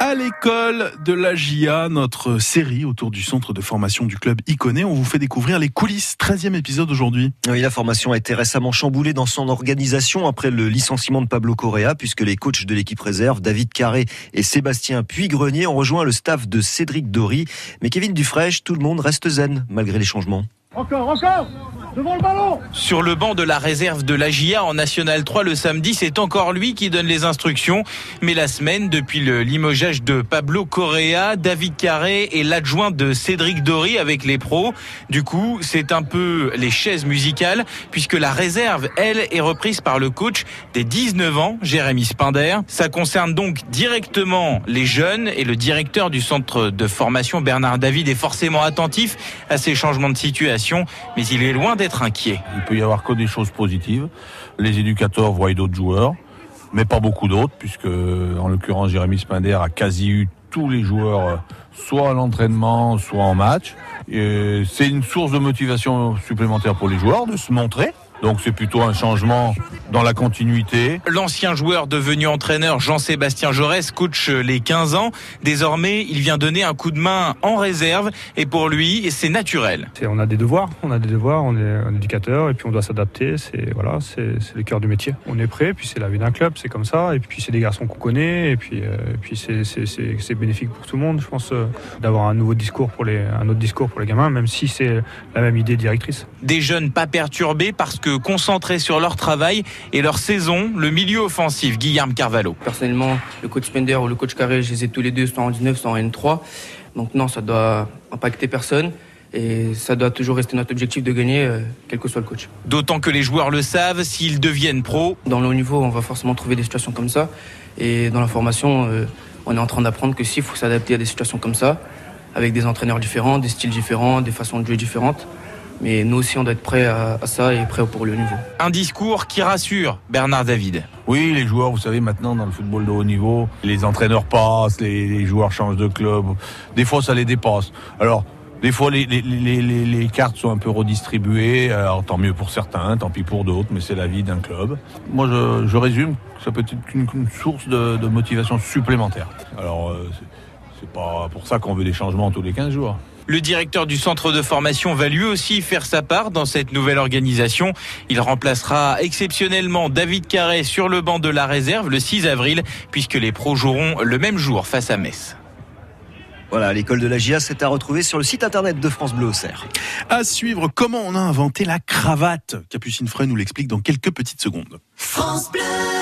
À l'école de la GIA, notre série autour du centre de formation du club Iconé, on vous fait découvrir les coulisses. 13e épisode aujourd'hui. Oui, la formation a été récemment chamboulée dans son organisation après le licenciement de Pablo Correa, puisque les coachs de l'équipe réserve, David Carré et Sébastien Puy-Grenier, ont rejoint le staff de Cédric Dory. Mais Kevin Dufresne, tout le monde reste zen malgré les changements. Encore, encore Sur le banc de la réserve de la GIA en National 3 le samedi, c'est encore lui qui donne les instructions. Mais la semaine, depuis le limogeage de Pablo Correa, David Carré et l'adjoint de Cédric Dory avec les pros. Du coup, c'est un peu les chaises musicales, puisque la réserve, elle, est reprise par le coach des 19 ans, Jérémy Spinder. Ça concerne donc directement les jeunes et le directeur du centre de formation, Bernard David, est forcément attentif à ces changements de situation, mais il est loin d'être inquiet. Il peut y avoir que des choses positives. Les éducateurs voient d'autres joueurs, mais pas beaucoup d'autres, puisque en l'occurrence Jérémy Spinder a quasi eu tous les joueurs, soit à l'entraînement, soit en match. C'est une source de motivation supplémentaire pour les joueurs de se montrer. Donc c'est plutôt un changement dans la continuité. L'ancien joueur devenu entraîneur Jean-Sébastien Jaurès coach les 15 ans. Désormais, il vient donner un coup de main en réserve et pour lui, c'est naturel. On a des devoirs, on a des devoirs, on est un éducateur et puis on doit s'adapter. C'est voilà, c'est le cœur du métier. On est prêt, puis c'est la vie d'un club, c'est comme ça. Et puis c'est des garçons qu'on connaît et puis euh, puis c'est bénéfique pour tout le monde, je pense, euh, d'avoir un nouveau discours pour les un autre discours pour les gamins, même si c'est la même idée directrice. Des jeunes pas perturbés parce que concentrés sur leur travail et leur saison, le milieu offensif, Guillaume Carvalho. Personnellement, le coach Spender ou le coach Carré, je les ai tous les deux, soit en 19, soit en N3. Donc non, ça doit impacter personne. Et ça doit toujours rester notre objectif de gagner, euh, quel que soit le coach. D'autant que les joueurs le savent, s'ils deviennent pros. Dans le haut niveau, on va forcément trouver des situations comme ça. Et dans la formation, euh, on est en train d'apprendre que s'il faut s'adapter à des situations comme ça, avec des entraîneurs différents, des styles différents, des façons de jouer différentes. Mais nous aussi, on doit être prêts à, ça et prêts pour le niveau. Un discours qui rassure Bernard David. Oui, les joueurs, vous savez, maintenant dans le football de haut niveau, les entraîneurs passent, les, les joueurs changent de club. Des fois, ça les dépasse. Alors, des fois, les, les, les, les, cartes sont un peu redistribuées. Alors, tant mieux pour certains, tant pis pour d'autres, mais c'est la vie d'un club. Moi, je, je, résume, ça peut être une, une source de, de, motivation supplémentaire. Alors, euh, c'est pas pour ça qu'on veut des changements tous les 15 jours. Le directeur du centre de formation va lui aussi faire sa part dans cette nouvelle organisation. Il remplacera exceptionnellement David Carré sur le banc de la réserve le 6 avril, puisque les pros joueront le même jour face à Metz. Voilà, l'école de la GIA, c'est à retrouver sur le site internet de France Bleu Auxerre. À suivre, comment on a inventé la cravate? Capucine Frey nous l'explique dans quelques petites secondes. France Bleu